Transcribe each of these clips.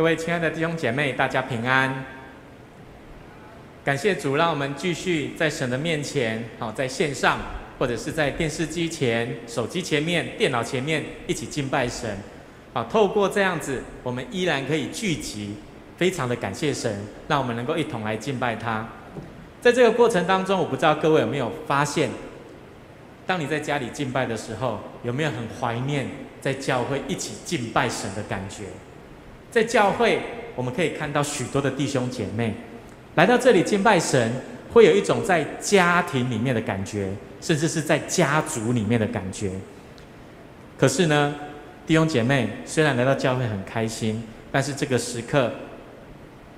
各位亲爱的弟兄姐妹，大家平安。感谢主，让我们继续在神的面前，好，在线上或者是在电视机前、手机前面、电脑前面一起敬拜神。好，透过这样子，我们依然可以聚集，非常的感谢神，让我们能够一同来敬拜他。在这个过程当中，我不知道各位有没有发现，当你在家里敬拜的时候，有没有很怀念在教会一起敬拜神的感觉？在教会，我们可以看到许多的弟兄姐妹来到这里敬拜神，会有一种在家庭里面的感觉，甚至是在家族里面的感觉。可是呢，弟兄姐妹虽然来到教会很开心，但是这个时刻，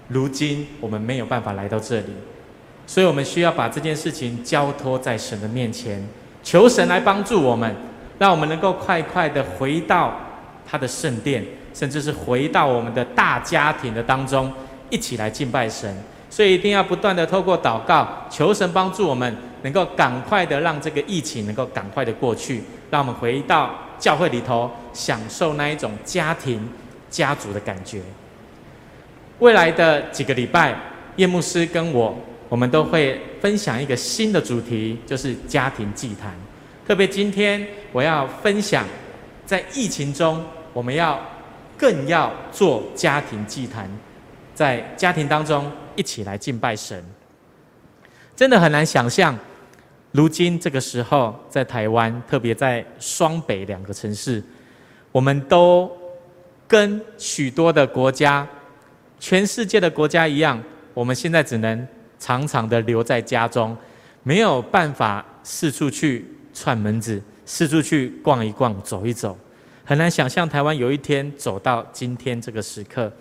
如今我们没有办法来到这里，所以我们需要把这件事情交托在神的面前，求神来帮助我们，让我们能够快快的回到他的圣殿。甚至是回到我们的大家庭的当中，一起来敬拜神。所以一定要不断的透过祷告，求神帮助我们，能够赶快的让这个疫情能够赶快的过去，让我们回到教会里头，享受那一种家庭、家族的感觉。未来的几个礼拜，叶牧师跟我，我们都会分享一个新的主题，就是家庭祭坛。特别今天我要分享，在疫情中，我们要。更要做家庭祭坛，在家庭当中一起来敬拜神。真的很难想象，如今这个时候在台湾，特别在双北两个城市，我们都跟许多的国家、全世界的国家一样，我们现在只能常常的留在家中，没有办法四处去串门子，四处去逛一逛、走一走。很难想象台湾有一天走到今天这个时刻，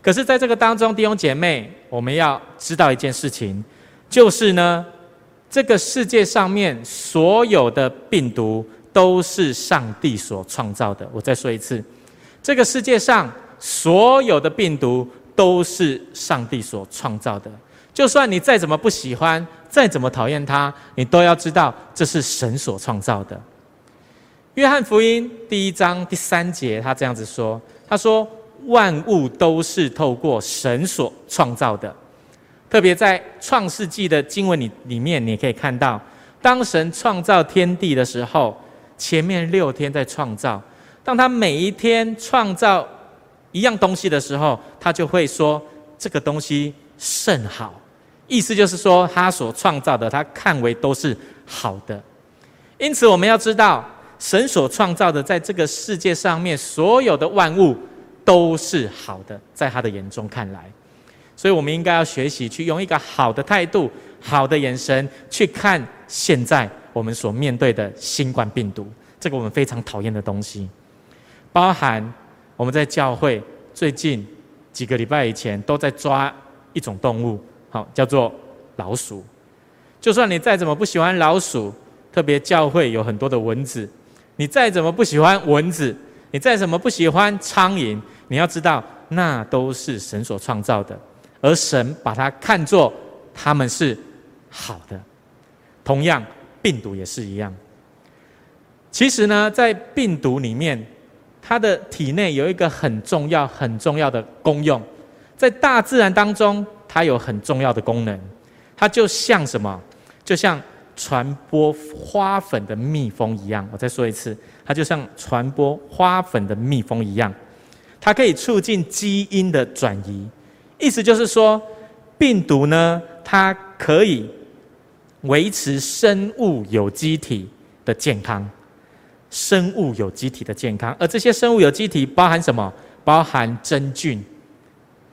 可是，在这个当中，弟兄姐妹，我们要知道一件事情，就是呢，这个世界上面所有的病毒都是上帝所创造的。我再说一次，这个世界上所有的病毒都是上帝所创造的。就算你再怎么不喜欢，再怎么讨厌它，你都要知道这是神所创造的。约翰福音第一章第三节，他这样子说：“他说万物都是透过神所创造的。特别在创世纪的经文里里面，你可以看到，当神创造天地的时候，前面六天在创造。当他每一天创造一样东西的时候，他就会说这个东西甚好。意思就是说，他所创造的，他看为都是好的。因此，我们要知道。”神所创造的，在这个世界上面，所有的万物都是好的，在他的眼中看来，所以我们应该要学习去用一个好的态度、好的眼神去看现在我们所面对的新冠病毒，这个我们非常讨厌的东西。包含我们在教会最近几个礼拜以前都在抓一种动物，好，叫做老鼠。就算你再怎么不喜欢老鼠，特别教会有很多的蚊子。你再怎么不喜欢蚊子，你再怎么不喜欢苍蝇，你要知道，那都是神所创造的，而神把它看作他们是好的。同样，病毒也是一样。其实呢，在病毒里面，它的体内有一个很重要、很重要的功用，在大自然当中，它有很重要的功能。它就像什么？就像。传播花粉的蜜蜂一样，我再说一次，它就像传播花粉的蜜蜂一样，它可以促进基因的转移。意思就是说，病毒呢，它可以维持生物有机体的健康，生物有机体的健康。而这些生物有机体包含什么？包含真菌、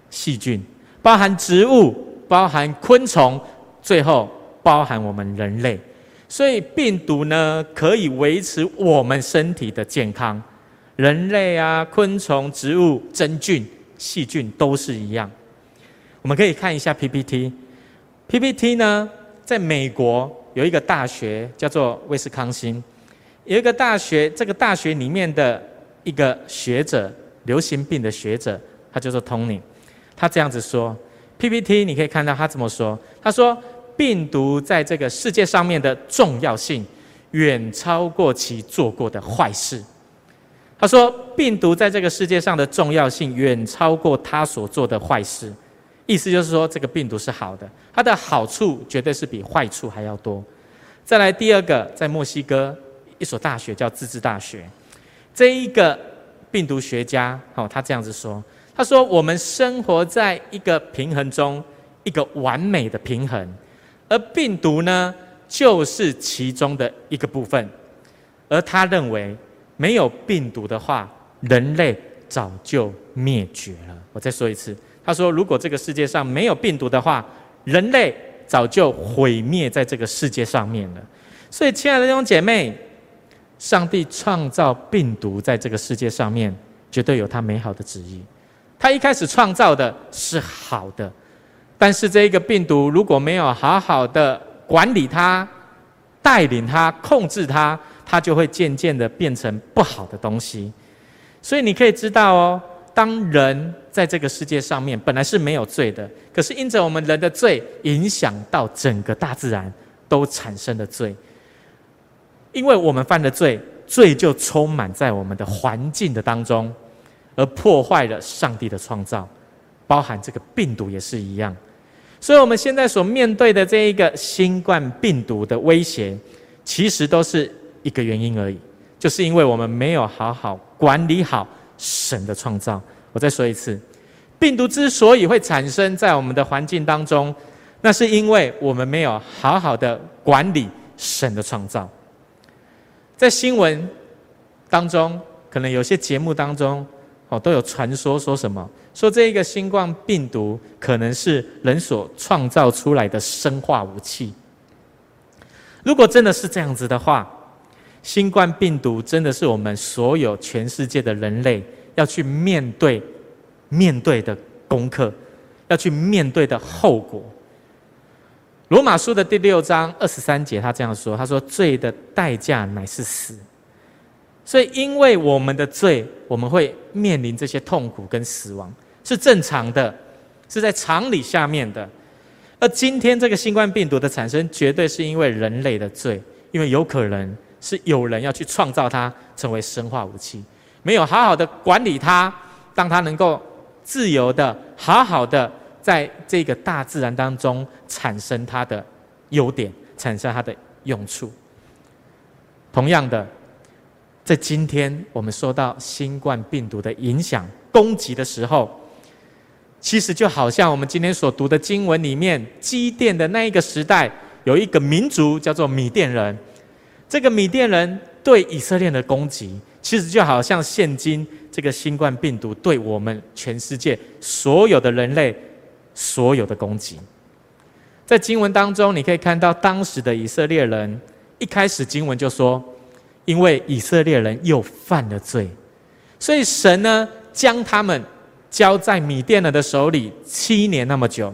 细菌，包含植物，包含昆虫，最后。包含我们人类，所以病毒呢，可以维持我们身体的健康。人类啊、昆虫、植物、真菌、细菌都是一样。我们可以看一下 PPT，PPT 呢，在美国有一个大学叫做威斯康星，有一个大学，这个大学里面的一个学者，流行病的学者，他叫做 Tony，他这样子说，PPT 你可以看到他怎么说，他说。病毒在这个世界上面的重要性，远超过其做过的坏事。他说，病毒在这个世界上的重要性远超过他所做的坏事。意思就是说，这个病毒是好的，它的好处绝对是比坏处还要多。再来第二个，在墨西哥一所大学叫自治大学，这一个病毒学家哦，他这样子说：“他说我们生活在一个平衡中，一个完美的平衡，而病毒呢，就是其中的一个部分。而他认为，没有病毒的话，人类早就灭绝了。”我再说一次。他说：“如果这个世界上没有病毒的话，人类早就毁灭在这个世界上面了。所以，亲爱的弟兄姐妹，上帝创造病毒在这个世界上面，绝对有他美好的旨意。他一开始创造的是好的，但是这个病毒如果没有好好的管理它、带领它、控制它，它就会渐渐的变成不好的东西。所以，你可以知道哦。”当人在这个世界上面本来是没有罪的，可是因着我们人的罪，影响到整个大自然都产生了罪。因为我们犯了罪，罪就充满在我们的环境的当中，而破坏了上帝的创造，包含这个病毒也是一样。所以，我们现在所面对的这一个新冠病毒的威胁，其实都是一个原因而已，就是因为我们没有好好管理好。神的创造，我再说一次，病毒之所以会产生在我们的环境当中，那是因为我们没有好好的管理神的创造。在新闻当中，可能有些节目当中，哦，都有传说说什么，说这一个新冠病毒可能是人所创造出来的生化武器。如果真的是这样子的话，新冠病毒真的是我们所有全世界的人类要去面对、面对的功课，要去面对的后果。罗马书的第六章二十三节，他这样说：“他说，罪的代价乃是死。所以，因为我们的罪，我们会面临这些痛苦跟死亡，是正常的，是在常理下面的。而今天这个新冠病毒的产生，绝对是因为人类的罪，因为有可能。”是有人要去创造它，成为生化武器，没有好好的管理它，让它能够自由的、好好的在这个大自然当中产生它的优点，产生它的用处。同样的，在今天我们受到新冠病毒的影响、攻击的时候，其实就好像我们今天所读的经文里面，基甸的那一个时代，有一个民族叫做米甸人。这个米甸人对以色列的攻击，其实就好像现今这个新冠病毒对我们全世界所有的人类所有的攻击。在经文当中，你可以看到当时的以色列人，一开始经文就说，因为以色列人又犯了罪，所以神呢将他们交在米甸人的手里七年那么久，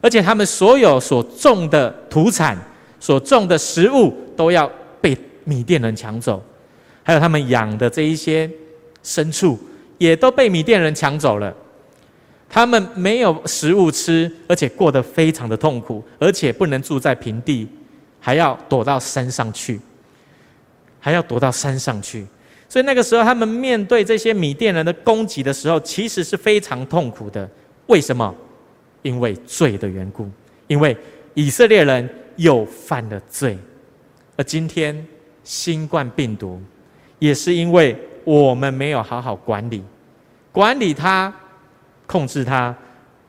而且他们所有所种的土产、所种的食物都要。被米甸人抢走，还有他们养的这一些牲畜，也都被米甸人抢走了。他们没有食物吃，而且过得非常的痛苦，而且不能住在平地，还要躲到山上去，还要躲到山上去。所以那个时候，他们面对这些米甸人的攻击的时候，其实是非常痛苦的。为什么？因为罪的缘故，因为以色列人又犯了罪。而今天，新冠病毒也是因为我们没有好好管理、管理它、控制它，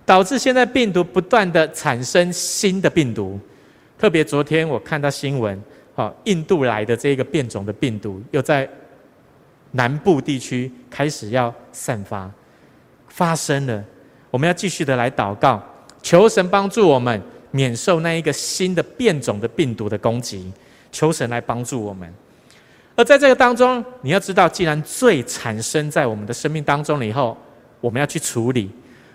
导致现在病毒不断的产生新的病毒。特别昨天我看到新闻，啊，印度来的这个变种的病毒又在南部地区开始要散发，发生了。我们要继续的来祷告，求神帮助我们免受那一个新的变种的病毒的攻击。求神来帮助我们，而在这个当中，你要知道，既然罪产生在我们的生命当中了以后，我们要去处理。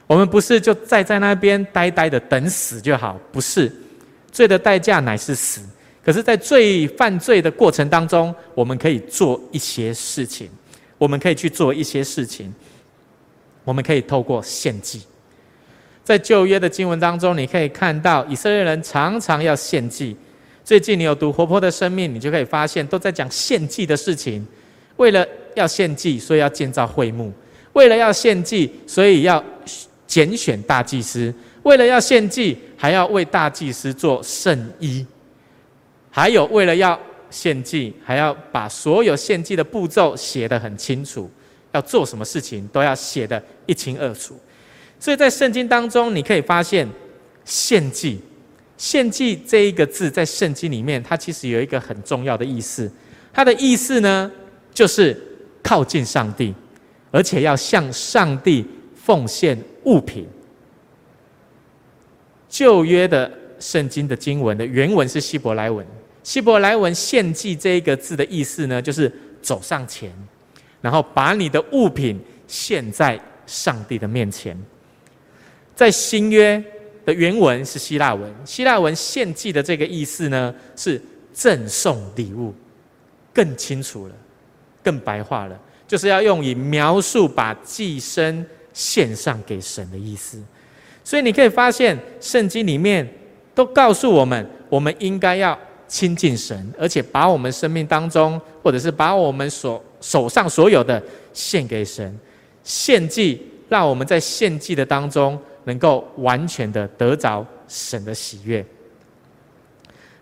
我们不是就再在那边呆呆的等死就好，不是。罪的代价乃是死。可是，在罪犯罪的过程当中，我们可以做一些事情，我们可以去做一些事情，我们可以透过献祭。在旧约的经文当中，你可以看到以色列人常常要献祭。最近你有读《活泼的生命》，你就可以发现都在讲献祭的事情。为了要献祭，所以要建造会幕；为了要献祭，所以要拣选大祭司；为了要献祭，还要为大祭司做圣衣；还有为了要献祭，还要把所有献祭的步骤写得很清楚，要做什么事情都要写得一清二楚。所以在圣经当中，你可以发现献祭。献祭这一个字在圣经里面，它其实有一个很重要的意思。它的意思呢，就是靠近上帝，而且要向上帝奉献物品。旧约的圣经的经文的原文是希伯来文，希伯来文献祭这一个字的意思呢，就是走上前，然后把你的物品献在上帝的面前。在新约。的原文是希腊文，希腊文献祭的这个意思呢，是赠送礼物，更清楚了，更白话了，就是要用以描述把祭牲献上给神的意思。所以你可以发现，圣经里面都告诉我们，我们应该要亲近神，而且把我们生命当中，或者是把我们所手上所有的献给神，献祭，让我们在献祭的当中。能够完全的得着神的喜悦。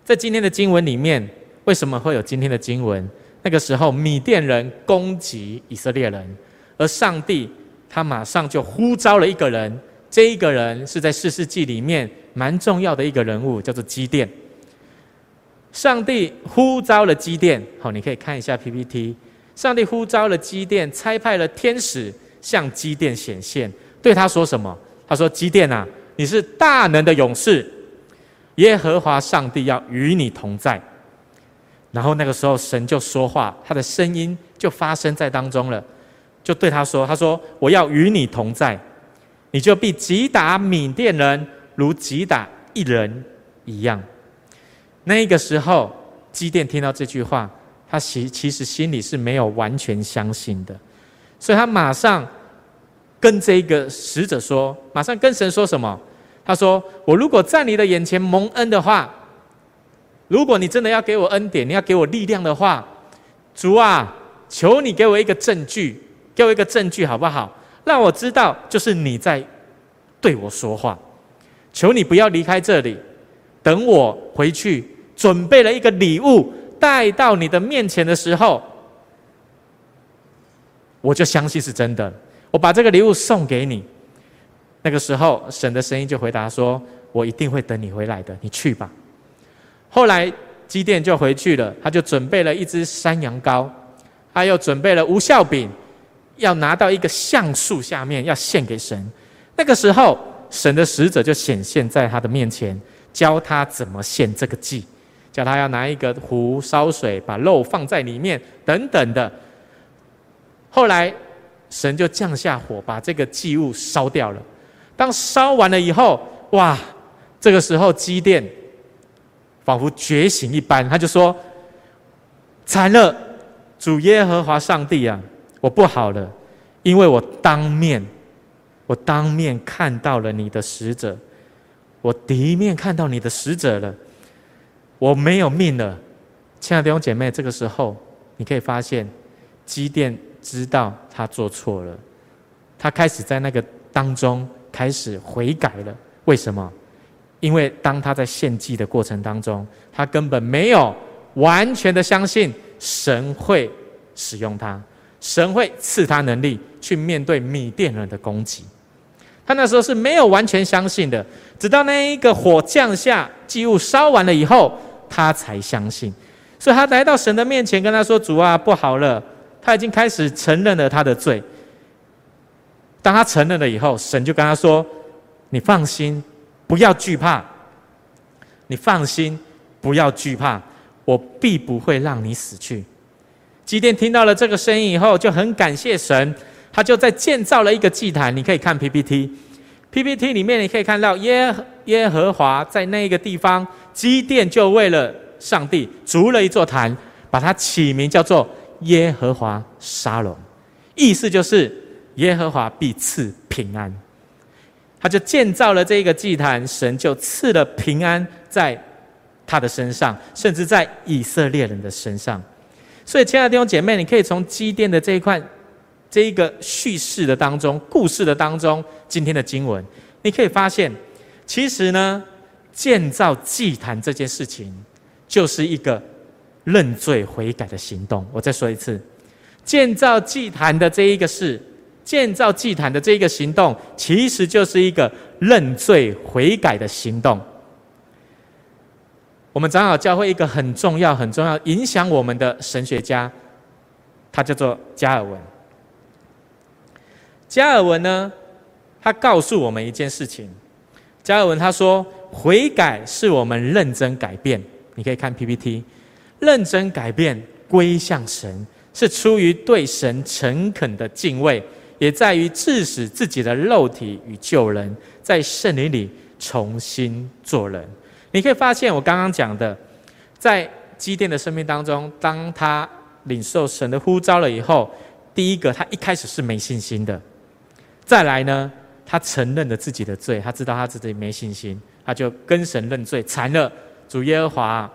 在今天的经文里面，为什么会有今天的经文？那个时候，米甸人攻击以色列人，而上帝他马上就呼召了一个人，这一个人是在四世纪里面蛮重要的一个人物，叫做基甸。上帝呼召了基甸，好，你可以看一下 PPT。上帝呼召了基甸，差派了天使向基甸显现，对他说什么？他说：“基甸啊，你是大能的勇士，耶和华上帝要与你同在。”然后那个时候，神就说话，他的声音就发生在当中了，就对他说：“他说我要与你同在，你就必击打缅甸人，如击打一人一样。”那个时候，基甸听到这句话，他其其实心里是没有完全相信的，所以他马上。跟这个使者说，马上跟神说什么？他说：“我如果在你的眼前蒙恩的话，如果你真的要给我恩典，你要给我力量的话，主啊，求你给我一个证据，给我一个证据好不好？让我知道就是你在对我说话。求你不要离开这里，等我回去准备了一个礼物带到你的面前的时候，我就相信是真的。”我把这个礼物送给你，那个时候，神的声音就回答说：“我一定会等你回来的，你去吧。”后来基甸就回去了，他就准备了一只山羊羔，他又准备了无酵饼，要拿到一个橡树下面要献给神。那个时候，神的使者就显现在他的面前，教他怎么献这个祭，叫他要拿一个壶烧水，把肉放在里面，等等的。后来。神就降下火，把这个祭物烧掉了。当烧完了以后，哇！这个时候基甸仿佛觉醒一般，他就说：“惨了，主耶和华上帝啊，我不好了，因为我当面，我当面看到了你的使者，我第一面看到你的使者了，我没有命了。”亲爱的弟兄姐妹，这个时候你可以发现基甸。知道他做错了，他开始在那个当中开始悔改了。为什么？因为当他在献祭的过程当中，他根本没有完全的相信神会使用他，神会赐他能力去面对米甸人的攻击。他那时候是没有完全相信的，直到那一个火降下，祭物烧完了以后，他才相信。所以他来到神的面前，跟他说：“主啊，不好了。”他已经开始承认了他的罪。当他承认了以后，神就跟他说：“你放心，不要惧怕。你放心，不要惧怕，我必不会让你死去。”基甸听到了这个声音以后，就很感谢神。他就在建造了一个祭坛。你可以看 PPT，PPT 里面你可以看到耶耶和华在那个地方，基甸就为了上帝筑了一座坛，把它起名叫做。耶和华沙龙，意思就是耶和华必赐平安。他就建造了这个祭坛，神就赐了平安在他的身上，甚至在以色列人的身上。所以，亲爱的弟兄姐妹，你可以从基甸的这一块、这一个叙事的当中、故事的当中，今天的经文，你可以发现，其实呢，建造祭坛这件事情，就是一个认罪悔改的行动。我再说一次，建造祭坛的这一个事，建造祭坛的这一个行动，其实就是一个认罪悔改的行动。我们长老教会一个很重要、很重要、影响我们的神学家，他叫做加尔文。加尔文呢，他告诉我们一件事情。加尔文他说：“悔改是我们认真改变。”你可以看 PPT，认真改变归向神，是出于对神诚恳的敬畏，也在于治死自己的肉体与旧人，在圣灵里重新做人。你可以发现，我刚刚讲的，在基甸的生命当中，当他领受神的呼召了以后，第一个，他一开始是没信心的；再来呢，他承认了自己的罪，他知道他自己没信心，他就跟神认罪，缠了主耶和华。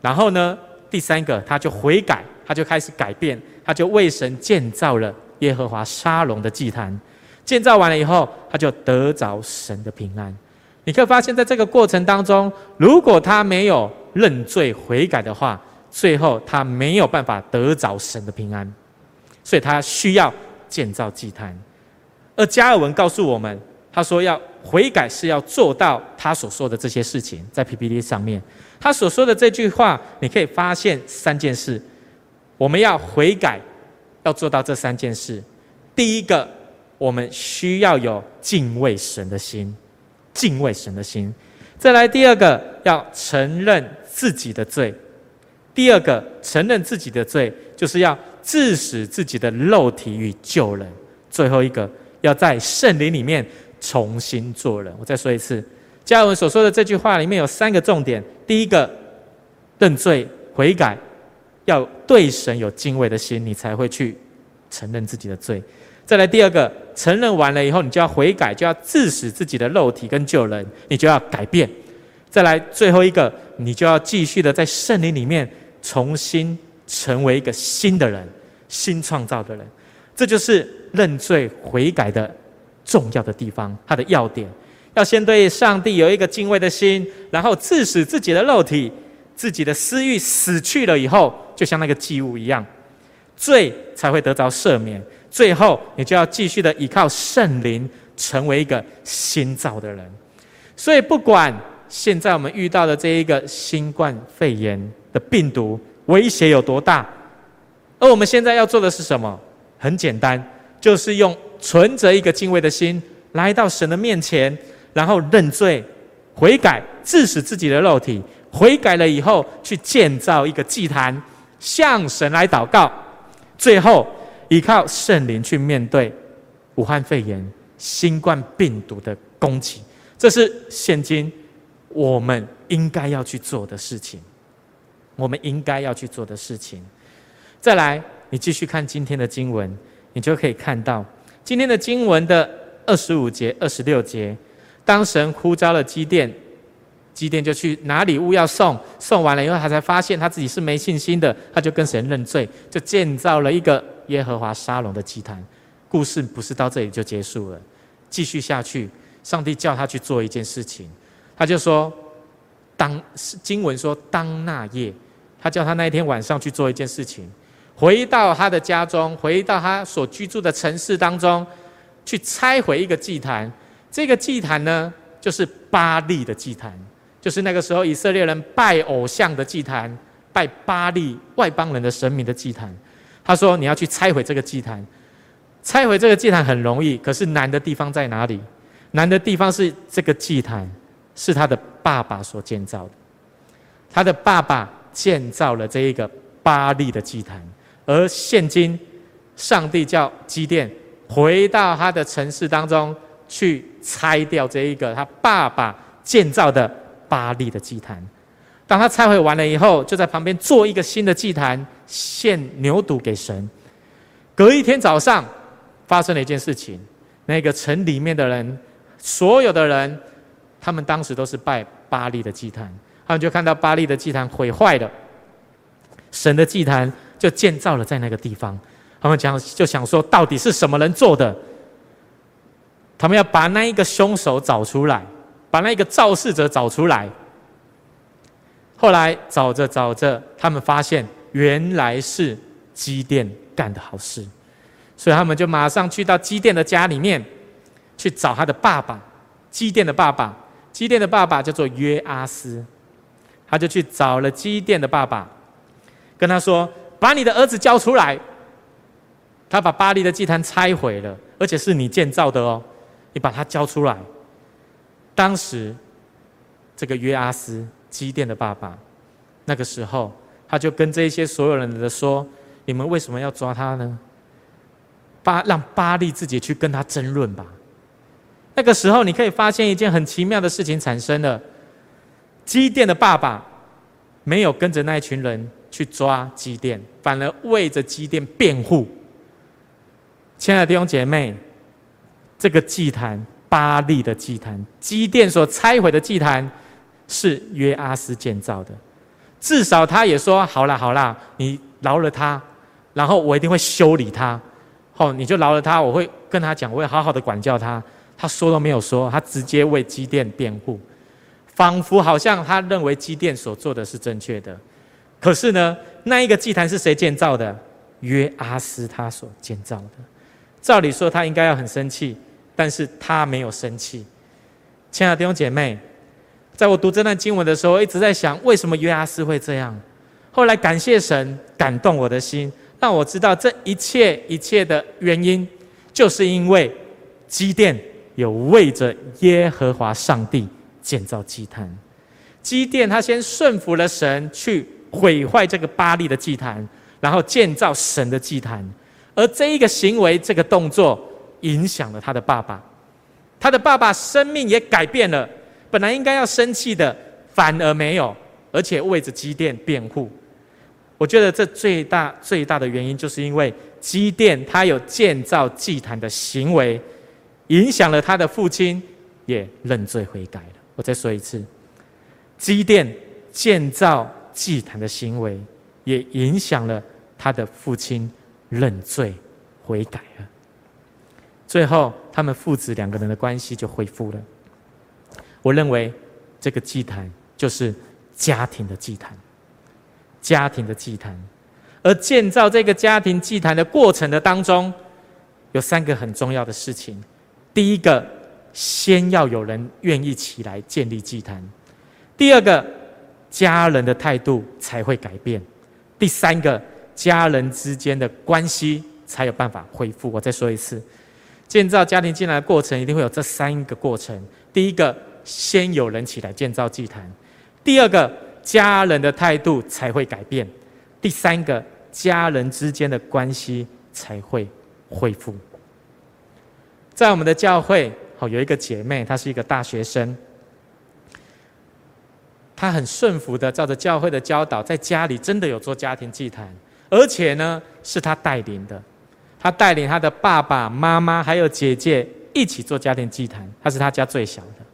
然后呢，第三个，他就悔改，他就开始改变，他就为神建造了耶和华沙龙的祭坛。建造完了以后，他就得着神的平安。你可以发现，在这个过程当中，如果他没有认罪悔改的话，最后他没有办法得着神的平安，所以他需要建造祭坛。而加尔文告诉我们，他说要悔改是要做到他所说的这些事情，在 PPT 上面，他所说的这句话，你可以发现三件事，我们要悔改，要做到这三件事。第一个，我们需要有敬畏神的心。敬畏神的心，再来第二个要承认自己的罪。第二个承认自己的罪，就是要治死自己的肉体与旧人。最后一个要在圣灵里面重新做人。我再说一次，加尔文所说的这句话里面有三个重点：第一个认罪悔改，要对神有敬畏的心，你才会去承认自己的罪。再来第二个，承认完了以后，你就要悔改，就要致死自己的肉体跟旧人，你就要改变。再来最后一个，你就要继续的在圣灵里面重新成为一个新的人，新创造的人。这就是认罪悔改的重要的地方，它的要点。要先对上帝有一个敬畏的心，然后治死自己的肉体，自己的私欲死去了以后，就像那个祭物一样，罪才会得着赦免。最后，你就要继续的依靠圣灵，成为一个新造的人。所以，不管现在我们遇到的这一个新冠肺炎的病毒威胁有多大，而我们现在要做的是什么？很简单，就是用存着一个敬畏的心来到神的面前，然后认罪、悔改、治死自己的肉体。悔改了以后，去建造一个祭坛，向神来祷告。最后。依靠圣灵去面对武汉肺炎、新冠病毒的攻击，这是现今我们应该要去做的事情。我们应该要去做的事情。再来，你继续看今天的经文，你就可以看到今天的经文的二十五节、二十六节。当神呼召了基甸，基甸就去拿礼物要送，送完了以后，他才发现他自己是没信心的，他就跟神认罪，就建造了一个。耶和华沙龙的祭坛，故事不是到这里就结束了，继续下去。上帝叫他去做一件事情，他就说：当经文说当那夜，他叫他那一天晚上去做一件事情，回到他的家中，回到他所居住的城市当中，去拆毁一个祭坛。这个祭坛呢，就是巴力的祭坛，就是那个时候以色列人拜偶像的祭坛，拜巴力外邦人的神明的祭坛。他说：“你要去拆毁这个祭坛，拆毁这个祭坛很容易，可是难的地方在哪里？难的地方是这个祭坛是他的爸爸所建造的，他的爸爸建造了这一个巴力的祭坛，而现今上帝叫基甸回到他的城市当中去拆掉这一个他爸爸建造的巴力的祭坛。”当他拆毁完了以后，就在旁边做一个新的祭坛，献牛犊给神。隔一天早上，发生了一件事情，那个城里面的人，所有的人，他们当时都是拜巴力的祭坛，他们就看到巴力的祭坛毁坏了，神的祭坛就建造了在那个地方。他们讲就想说，到底是什么人做的？他们要把那一个凶手找出来，把那一个肇事者找出来。后来找着找着，他们发现原来是基甸干的好事，所以他们就马上去到基甸的家里面去找他的爸爸，基甸的爸爸。基甸的爸爸叫做约阿斯，他就去找了基甸的爸爸，跟他说：“把你的儿子交出来。”他把巴黎的祭坛拆毁了，而且是你建造的哦，你把他交出来。当时这个约阿斯。基甸的爸爸，那个时候他就跟这些所有人的说：“你们为什么要抓他呢？巴让巴利自己去跟他争论吧。”那个时候你可以发现一件很奇妙的事情产生了：基甸的爸爸没有跟着那一群人去抓基甸，反而为着基甸辩护。亲爱的弟兄姐妹，这个祭坛巴力的祭坛，基甸所拆毁的祭坛。是约阿斯建造的，至少他也说好了好了，你饶了他，然后我一定会修理他。好，你就饶了他，我会跟他讲，我会好好的管教他。他说都没有说，他直接为基甸辩护，仿佛好像他认为基甸所做的是正确的。可是呢，那一个祭坛是谁建造的？约阿斯他所建造的。照理说他应该要很生气，但是他没有生气。亲爱的弟兄姐妹。在我读这段经文的时候，一直在想，为什么约阿斯会这样？后来感谢神感动我的心，让我知道这一切一切的原因，就是因为基甸有为着耶和华上帝建造祭坛。基甸他先顺服了神，去毁坏这个巴力的祭坛，然后建造神的祭坛。而这一个行为，这个动作，影响了他的爸爸，他的爸爸生命也改变了。本来应该要生气的，反而没有，而且为着基甸辩护。我觉得这最大最大的原因，就是因为基甸他有建造祭坛的行为，影响了他的父亲，也认罪悔改了。我再说一次，基甸建造祭坛的行为，也影响了他的父亲认罪悔改了。最后，他们父子两个人的关系就恢复了。我认为这个祭坛就是家庭的祭坛，家庭的祭坛。而建造这个家庭祭坛的过程的当中，有三个很重要的事情。第一个，先要有人愿意起来建立祭坛；第二个，家人的态度才会改变；第三个，家人之间的关系才有办法恢复。我再说一次，建造家庭祭坛的过程一定会有这三个过程。第一个。先有人起来建造祭坛，第二个，家人的态度才会改变，第三个，家人之间的关系才会恢复。在我们的教会，好有一个姐妹，她是一个大学生，他很顺服的照着教会的教导，在家里真的有做家庭祭坛，而且呢是他带领的，他带领他的爸爸妈妈还有姐姐一起做家庭祭坛，他是他家最小的。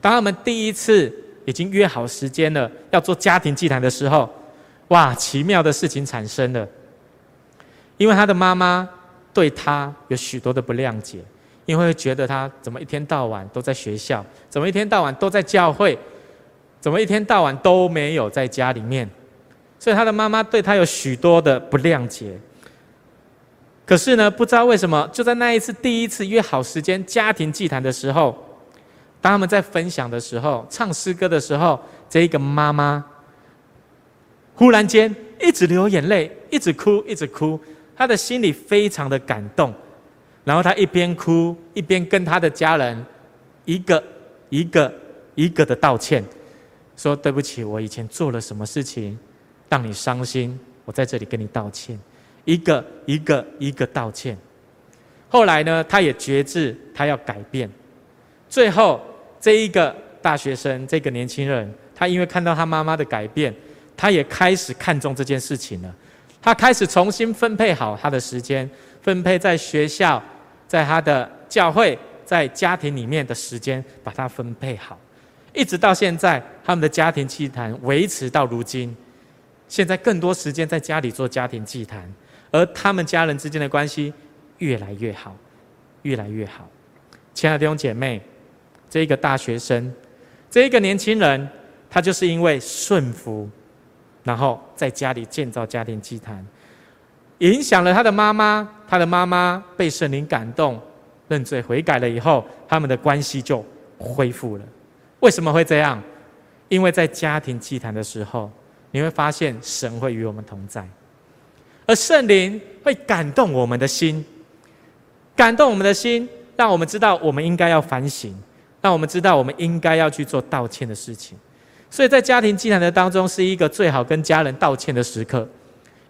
当他们第一次已经约好时间了，要做家庭祭坛的时候，哇，奇妙的事情产生了。因为他的妈妈对他有许多的不谅解，因为觉得他怎么一天到晚都在学校，怎么一天到晚都在教会，怎么一天到晚都没有在家里面，所以他的妈妈对他有许多的不谅解。可是呢，不知道为什么，就在那一次第一次约好时间家庭祭坛的时候。当他们在分享的时候，唱诗歌的时候，这一个妈妈忽然间一直流眼泪，一直哭，一直哭，她的心里非常的感动。然后她一边哭一边跟她的家人一个一个一个的道歉，说：“对不起，我以前做了什么事情让你伤心，我在这里跟你道歉。”一个一个一个道歉。后来呢，他也觉知他要改变。最后。这一个大学生，这个年轻人，他因为看到他妈妈的改变，他也开始看重这件事情了。他开始重新分配好他的时间，分配在学校、在他的教会、在家庭里面的时间，把它分配好。一直到现在，他们的家庭祭坛维持到如今，现在更多时间在家里做家庭祭坛，而他们家人之间的关系越来越好，越来越好。亲爱的弟兄姐妹，这一个大学生，这一个年轻人，他就是因为顺服，然后在家里建造家庭祭坛，影响了他的妈妈。他的妈妈被圣灵感动，认罪悔改了以后，他们的关系就恢复了。为什么会这样？因为在家庭祭坛的时候，你会发现神会与我们同在，而圣灵会感动我们的心，感动我们的心。让我们知道，我们应该要反省；让我们知道，我们应该要去做道歉的事情。所以在家庭祭坛的当中，是一个最好跟家人道歉的时刻，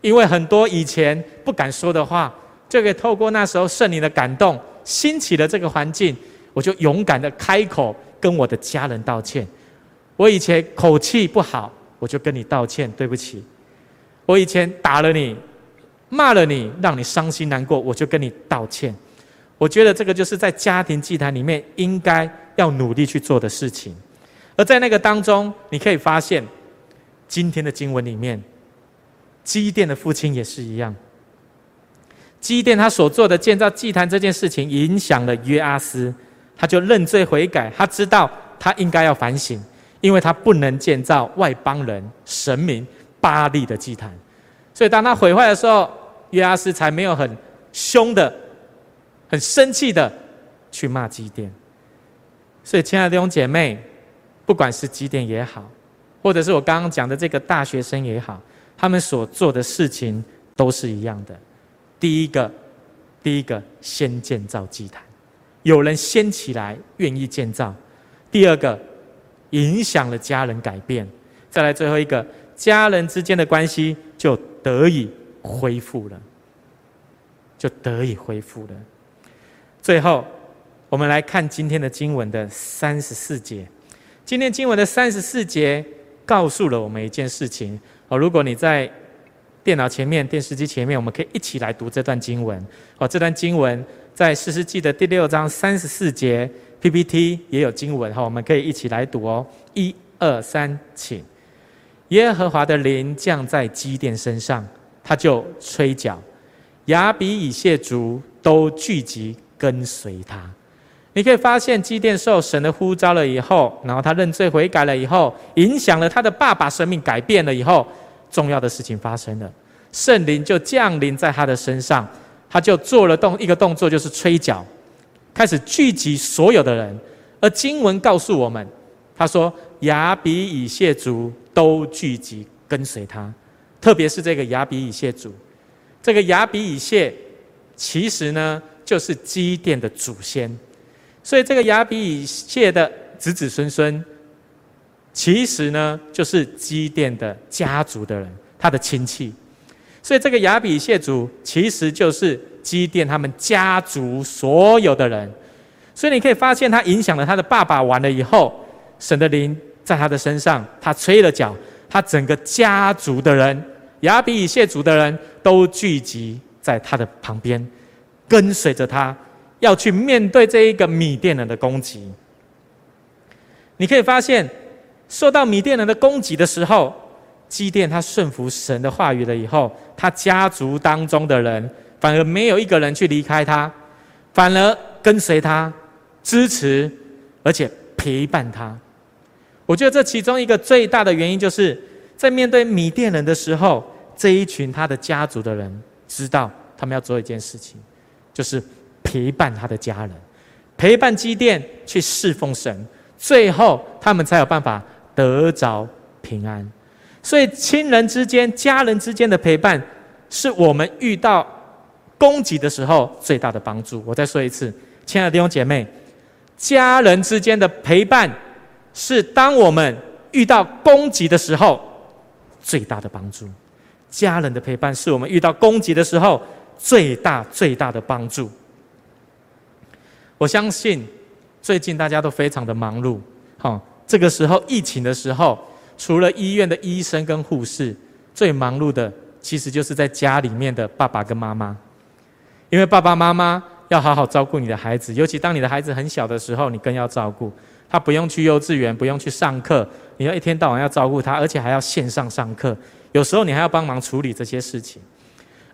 因为很多以前不敢说的话，就可以透过那时候圣灵的感动，兴起了这个环境，我就勇敢的开口跟我的家人道歉。我以前口气不好，我就跟你道歉，对不起。我以前打了你，骂了你，让你伤心难过，我就跟你道歉。我觉得这个就是在家庭祭坛里面应该要努力去做的事情，而在那个当中，你可以发现，今天的经文里面，基甸的父亲也是一样。基甸他所做的建造祭坛这件事情，影响了约阿斯，他就认罪悔改，他知道他应该要反省，因为他不能建造外邦人神明巴力的祭坛，所以当他毁坏的时候，约阿斯才没有很凶的。很生气的去骂基甸，所以亲爱的弟兄姐妹，不管是基甸也好，或者是我刚刚讲的这个大学生也好，他们所做的事情都是一样的。第一个，第一个先建造祭坛，有人先起来愿意建造；第二个，影响了家人改变；再来最后一个，家人之间的关系就得以恢复了，就得以恢复了。最后，我们来看今天的经文的三十四节。今天经文的三十四节告诉了我们一件事情哦。如果你在电脑前面、电视机前面，我们可以一起来读这段经文哦。这段经文在士师记的第六章三十四节，PPT 也有经文哈，我们可以一起来读哦。一二三，请。耶和华的灵降在基甸身上，他就吹角，亚比以谢族都聚集。跟随他，你可以发现基甸受神的呼召了以后，然后他认罪悔改了以后，影响了他的爸爸生命改变了以后，重要的事情发生了，圣灵就降临在他的身上，他就做了动一个动作，就是吹角，开始聚集所有的人。而经文告诉我们，他说亚比以谢族都聚集跟随他，特别是这个亚比以谢族，这个亚比以谢其实呢。就是基甸的祖先，所以这个亚比以谢的子子孙孙，其实呢就是基甸的家族的人，他的亲戚。所以这个亚比以谢族其实就是基甸他们家族所有的人。所以你可以发现，他影响了他的爸爸完了以后，神的灵在他的身上，他吹了脚，他整个家族的人，亚比以谢族的人都聚集在他的旁边。跟随着他，要去面对这一个米甸人的攻击。你可以发现，受到米甸人的攻击的时候，基甸他顺服神的话语了以后，他家族当中的人反而没有一个人去离开他，反而跟随他、支持，而且陪伴他。我觉得这其中一个最大的原因，就是在面对米甸人的时候，这一群他的家族的人知道他们要做一件事情。就是陪伴他的家人，陪伴基甸去侍奉神，最后他们才有办法得着平安。所以亲人之间、家人之间的陪伴，是我们遇到攻击的时候最大的帮助。我再说一次，亲爱的弟兄姐妹，家人之间的陪伴，是当我们遇到攻击的时候最大的帮助。家人的陪伴，是我们遇到攻击的时候。最大最大的帮助，我相信最近大家都非常的忙碌。好，这个时候疫情的时候，除了医院的医生跟护士，最忙碌的其实就是在家里面的爸爸跟妈妈，因为爸爸妈妈要好好照顾你的孩子，尤其当你的孩子很小的时候，你更要照顾。他不用去幼稚园，不用去上课，你要一天到晚要照顾他，而且还要线上上课，有时候你还要帮忙处理这些事情。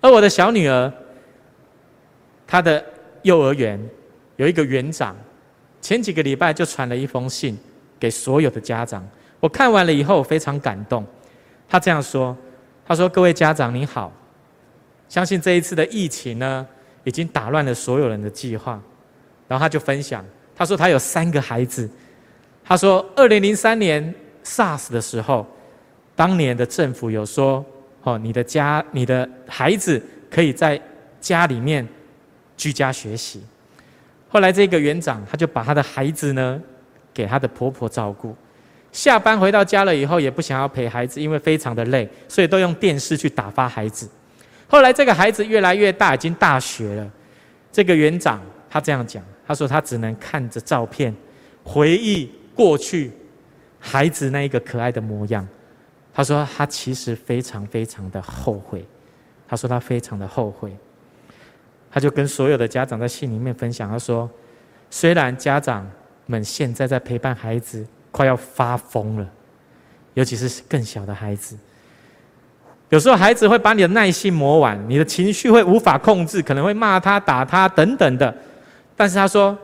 而我的小女儿，她的幼儿园有一个园长，前几个礼拜就传了一封信给所有的家长。我看完了以后非常感动，他这样说：“他说各位家长你好，相信这一次的疫情呢，已经打乱了所有人的计划。”然后他就分享，他说他有三个孩子，他说二零零三年 SARS 的时候，当年的政府有说。哦，你的家，你的孩子可以在家里面居家学习。后来这个园长他就把他的孩子呢给他的婆婆照顾。下班回到家了以后，也不想要陪孩子，因为非常的累，所以都用电视去打发孩子。后来这个孩子越来越大，已经大学了。这个园长他这样讲，他说他只能看着照片，回忆过去孩子那一个可爱的模样。他说：“他其实非常非常的后悔。”他说：“他非常的后悔。”他就跟所有的家长在信里面分享，他说：“虽然家长们现在在陪伴孩子快要发疯了，尤其是更小的孩子，有时候孩子会把你的耐心磨完，你的情绪会无法控制，可能会骂他、打他等等的。但是他说，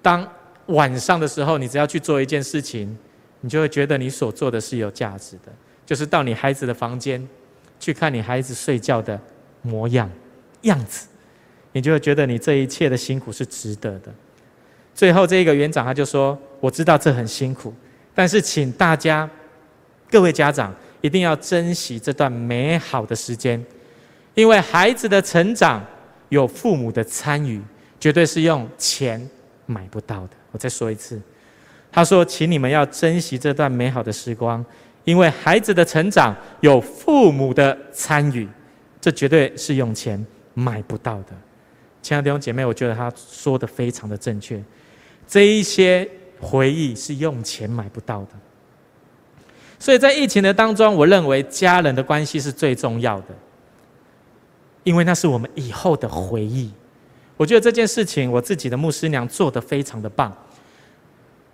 当晚上的时候，你只要去做一件事情。”你就会觉得你所做的是有价值的，就是到你孩子的房间去看你孩子睡觉的模样样子，你就会觉得你这一切的辛苦是值得的。最后，这个园长他就说：“我知道这很辛苦，但是请大家各位家长一定要珍惜这段美好的时间，因为孩子的成长有父母的参与，绝对是用钱买不到的。”我再说一次。他说：“请你们要珍惜这段美好的时光，因为孩子的成长有父母的参与，这绝对是用钱买不到的。”亲爱的弟兄姐妹，我觉得他说的非常的正确。这一些回忆是用钱买不到的，所以在疫情的当中，我认为家人的关系是最重要的，因为那是我们以后的回忆。我觉得这件事情，我自己的牧师娘做得非常的棒。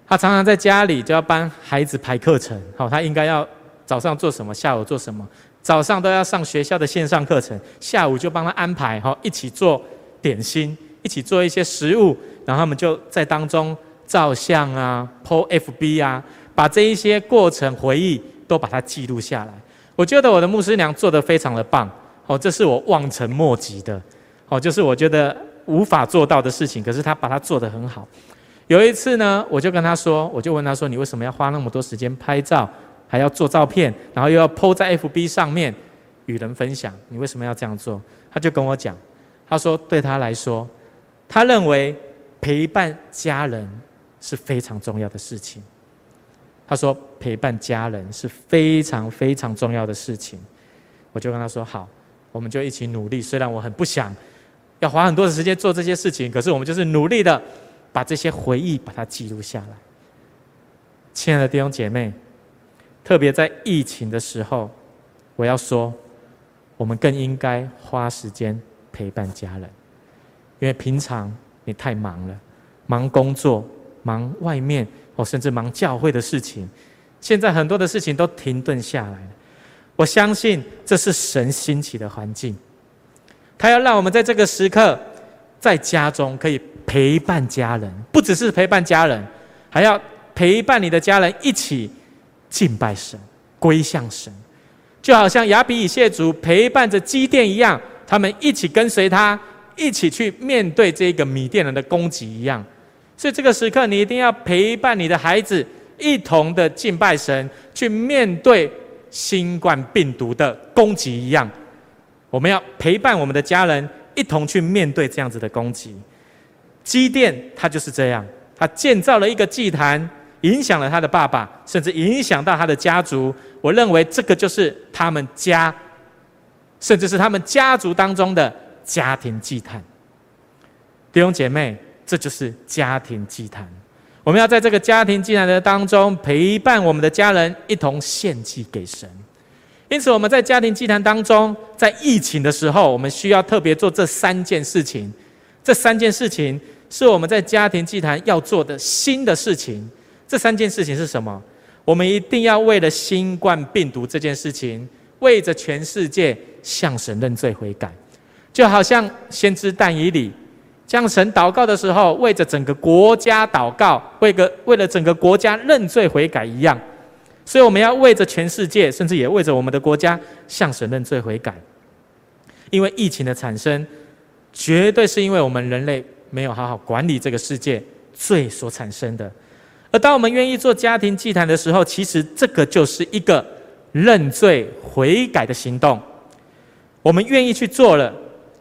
她常常在家里就要帮孩子排课程，好，她应该要早上做什么，下午做什么。早上都要上学校的线上课程，下午就帮他安排，好，一起做点心，一起做一些食物，然后他们就在当中照相啊，po FB 啊，把这一些过程回忆都把它记录下来。我觉得我的牧师娘做得非常的棒，哦，这是我望尘莫及的，哦，就是我觉得无法做到的事情，可是他把它做得很好。有一次呢，我就跟他说，我就问他说：“你为什么要花那么多时间拍照，还要做照片，然后又要 PO 在 FB 上面与人分享？你为什么要这样做？”他就跟我讲，他说：“对他来说，他认为陪伴家人是非常重要的事情。”他说：“陪伴家人是非常非常重要的事情。”我就跟他说：“好，我们就一起努力。虽然我很不想要花很多的时间做这些事情，可是我们就是努力的。”把这些回忆把它记录下来，亲爱的弟兄姐妹，特别在疫情的时候，我要说，我们更应该花时间陪伴家人，因为平常你太忙了，忙工作，忙外面，我甚至忙教会的事情，现在很多的事情都停顿下来了。我相信这是神兴起的环境，他要让我们在这个时刻，在家中可以。陪伴家人，不只是陪伴家人，还要陪伴你的家人一起敬拜神、归向神，就好像亚比以谢族陪伴着基甸一样，他们一起跟随他，一起去面对这个米甸人的攻击一样。所以这个时刻，你一定要陪伴你的孩子，一同的敬拜神，去面对新冠病毒的攻击一样。我们要陪伴我们的家人，一同去面对这样子的攻击。基甸他就是这样，他建造了一个祭坛，影响了他的爸爸，甚至影响到他的家族。我认为这个就是他们家，甚至是他们家族当中的家庭祭坛。弟兄姐妹，这就是家庭祭坛。我们要在这个家庭祭坛的当中陪伴我们的家人，一同献祭给神。因此，我们在家庭祭坛当中，在疫情的时候，我们需要特别做这三件事情。这三件事情。是我们在家庭祭坛要做的新的事情，这三件事情是什么？我们一定要为了新冠病毒这件事情，为着全世界向神认罪悔改，就好像先知但以理向神祷告的时候，为着整个国家祷告，为个为了整个国家认罪悔改一样。所以我们要为着全世界，甚至也为着我们的国家向神认罪悔改。因为疫情的产生，绝对是因为我们人类没有好好管理这个世界罪所产生的。而当我们愿意做家庭祭坛的时候，其实这个就是一个认罪悔改的行动。我们愿意去做了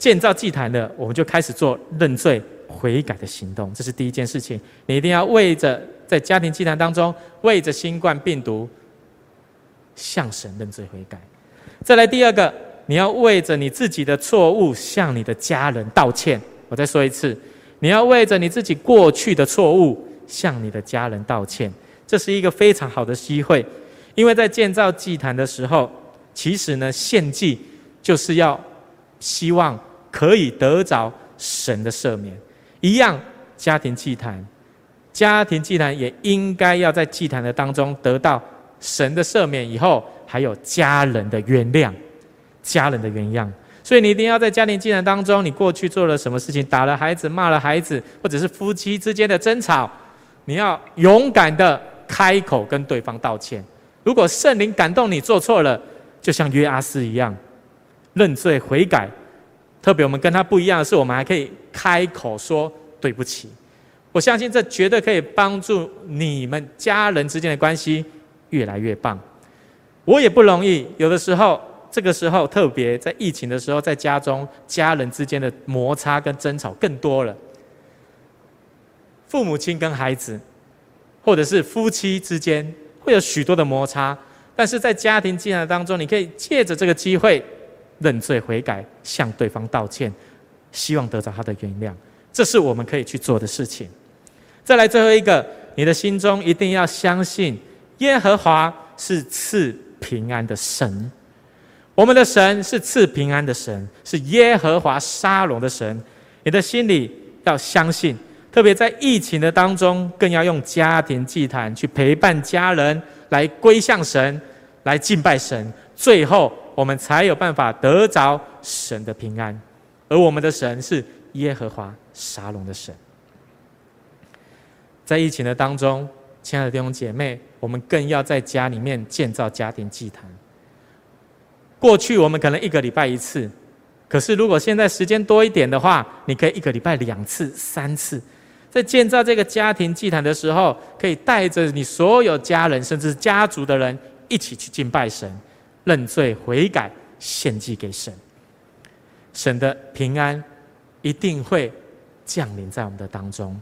建造祭坛的，我们就开始做认罪悔改的行动。这是第一件事情，你一定要为着在家庭祭坛当中，为着新冠病毒向神认罪悔改。再来第二个，你要为着你自己的错误向你的家人道歉。我再说一次，你要为着你自己过去的错误。向你的家人道歉，这是一个非常好的机会，因为在建造祭坛的时候，其实呢，献祭就是要希望可以得着神的赦免。一样，家庭祭坛，家庭祭坛也应该要在祭坛的当中得到神的赦免，以后还有家人的原谅，家人的原谅。所以你一定要在家庭祭坛当中，你过去做了什么事情，打了孩子，骂了孩子，或者是夫妻之间的争吵。你要勇敢的开口跟对方道歉。如果圣灵感动你做错了，就像约阿斯一样，认罪悔改。特别我们跟他不一样的是，我们还可以开口说对不起。我相信这绝对可以帮助你们家人之间的关系越来越棒。我也不容易，有的时候，这个时候特别在疫情的时候，在家中家人之间的摩擦跟争吵更多了。父母亲跟孩子，或者是夫妻之间，会有许多的摩擦。但是在家庭祭坛当中，你可以借着这个机会认罪悔改，向对方道歉，希望得到他的原谅。这是我们可以去做的事情。再来最后一个，你的心中一定要相信耶和华是赐平安的神。我们的神是赐平安的神，是耶和华沙龙的神。你的心里要相信。特别在疫情的当中，更要用家庭祭坛去陪伴家人，来归向神，来敬拜神。最后，我们才有办法得着神的平安。而我们的神是耶和华沙龙的神。在疫情的当中，亲爱的弟兄姐妹，我们更要在家里面建造家庭祭坛。过去我们可能一个礼拜一次，可是如果现在时间多一点的话，你可以一个礼拜两次、三次。在建造这个家庭祭坛的时候，可以带着你所有家人，甚至家族的人一起去敬拜神、认罪悔改、献祭给神。神的平安一定会降临在我们的当中。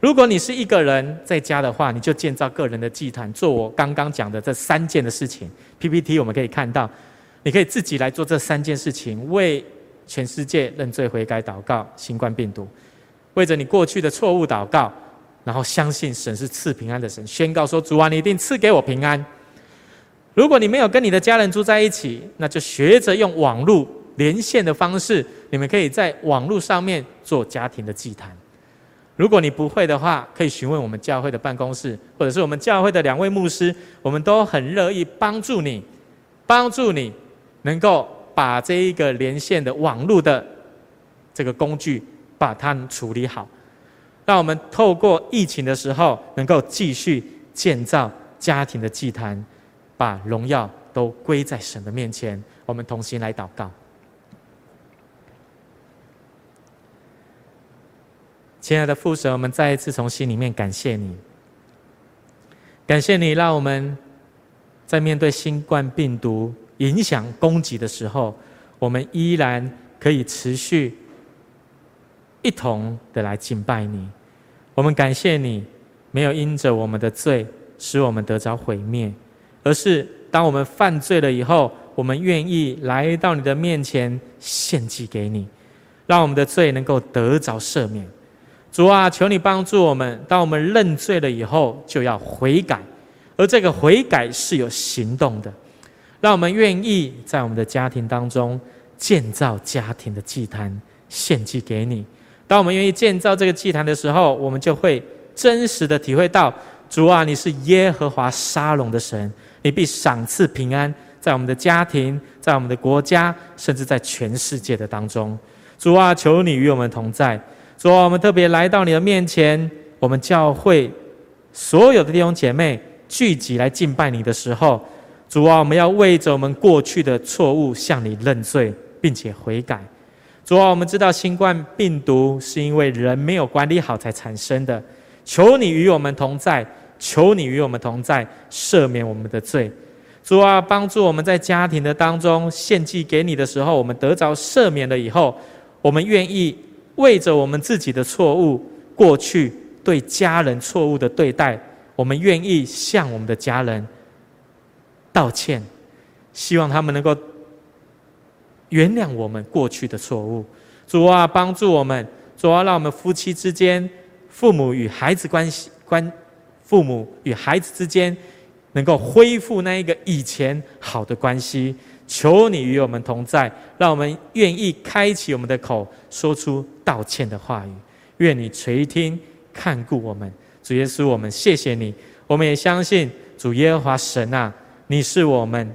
如果你是一个人在家的话，你就建造个人的祭坛，做我刚刚讲的这三件的事情。PPT 我们可以看到，你可以自己来做这三件事情，为全世界认罪悔改祷告，新冠病毒。为着你过去的错误祷告，然后相信神是赐平安的神，宣告说：“主啊，你一定赐给我平安。”如果你没有跟你的家人住在一起，那就学着用网络连线的方式，你们可以在网络上面做家庭的祭坛。如果你不会的话，可以询问我们教会的办公室，或者是我们教会的两位牧师，我们都很乐意帮助你，帮助你能够把这一个连线的网络的这个工具。把它处理好，让我们透过疫情的时候，能够继续建造家庭的祭坛，把荣耀都归在神的面前。我们同心来祷告，亲爱的父神，我们再一次从心里面感谢你，感谢你让我们在面对新冠病毒影响攻击的时候，我们依然可以持续。一同的来敬拜你，我们感谢你，没有因着我们的罪使我们得着毁灭，而是当我们犯罪了以后，我们愿意来到你的面前献祭给你，让我们的罪能够得着赦免。主啊，求你帮助我们，当我们认罪了以后，就要悔改，而这个悔改是有行动的，让我们愿意在我们的家庭当中建造家庭的祭坛，献祭给你。当我们愿意建造这个祭坛的时候，我们就会真实的体会到主啊，你是耶和华沙龙的神，你必赏赐平安在我们的家庭，在我们的国家，甚至在全世界的当中。主啊，求你与我们同在。主啊，我们特别来到你的面前，我们教会所有的弟兄姐妹聚集来敬拜你的时候，主啊，我们要为着我们过去的错误向你认罪，并且悔改。主啊，我们知道新冠病毒是因为人没有管理好才产生的。求你与我们同在，求你与我们同在，赦免我们的罪。主啊，帮助我们在家庭的当中献祭给你的时候，我们得着赦免了以后，我们愿意为着我们自己的错误，过去对家人错误的对待，我们愿意向我们的家人道歉，希望他们能够。原谅我们过去的错误，主啊，帮助我们，主啊，让我们夫妻之间、父母与孩子关系关，父母与孩子之间，能够恢复那一个以前好的关系。求你与我们同在，让我们愿意开启我们的口，说出道歉的话语。愿你垂听看顾我们，主耶稣，我们谢谢你。我们也相信主耶和华神啊，你是我们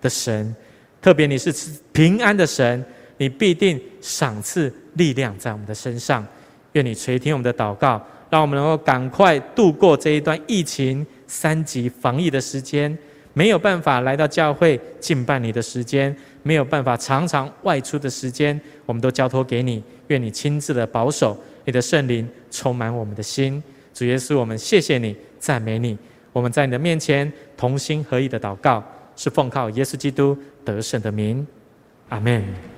的神。特别你是平安的神，你必定赏赐力量在我们的身上。愿你垂听我们的祷告，让我们能够赶快度过这一段疫情三级防疫的时间。没有办法来到教会敬拜你的时间，没有办法常常外出的时间，我们都交托给你。愿你亲自的保守，你的圣灵充满我们的心。主耶稣，我们谢谢你，赞美你。我们在你的面前同心合意的祷告，是奉靠耶稣基督得胜的名，阿门。